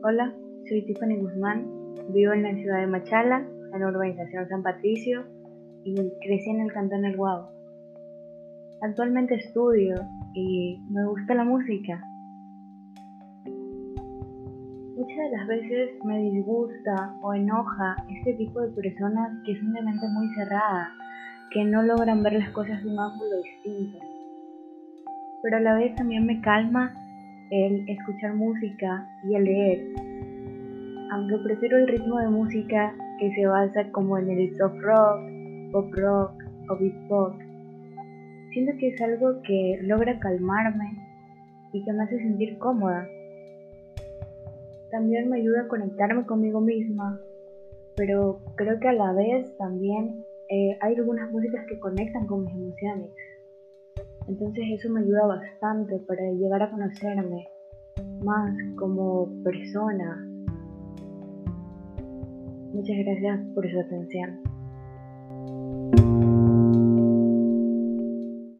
Hola, soy Tiffany Guzmán, vivo en la ciudad de Machala, en la urbanización San Patricio y crecí en el cantón El Guau. Actualmente estudio y me gusta la música. Muchas de las veces me disgusta o enoja este tipo de personas que son de mente muy cerrada, que no logran ver las cosas de un ángulo distinto. Pero a la vez también me calma el escuchar música y el leer. Aunque prefiero el ritmo de música que se basa como en el soft rock, pop rock o beat pop, siento que es algo que logra calmarme y que me hace sentir cómoda. También me ayuda a conectarme conmigo misma, pero creo que a la vez también eh, hay algunas músicas que conectan con mis emociones. Entonces eso me ayuda bastante para llegar a conocerme más como persona. Muchas gracias por su atención.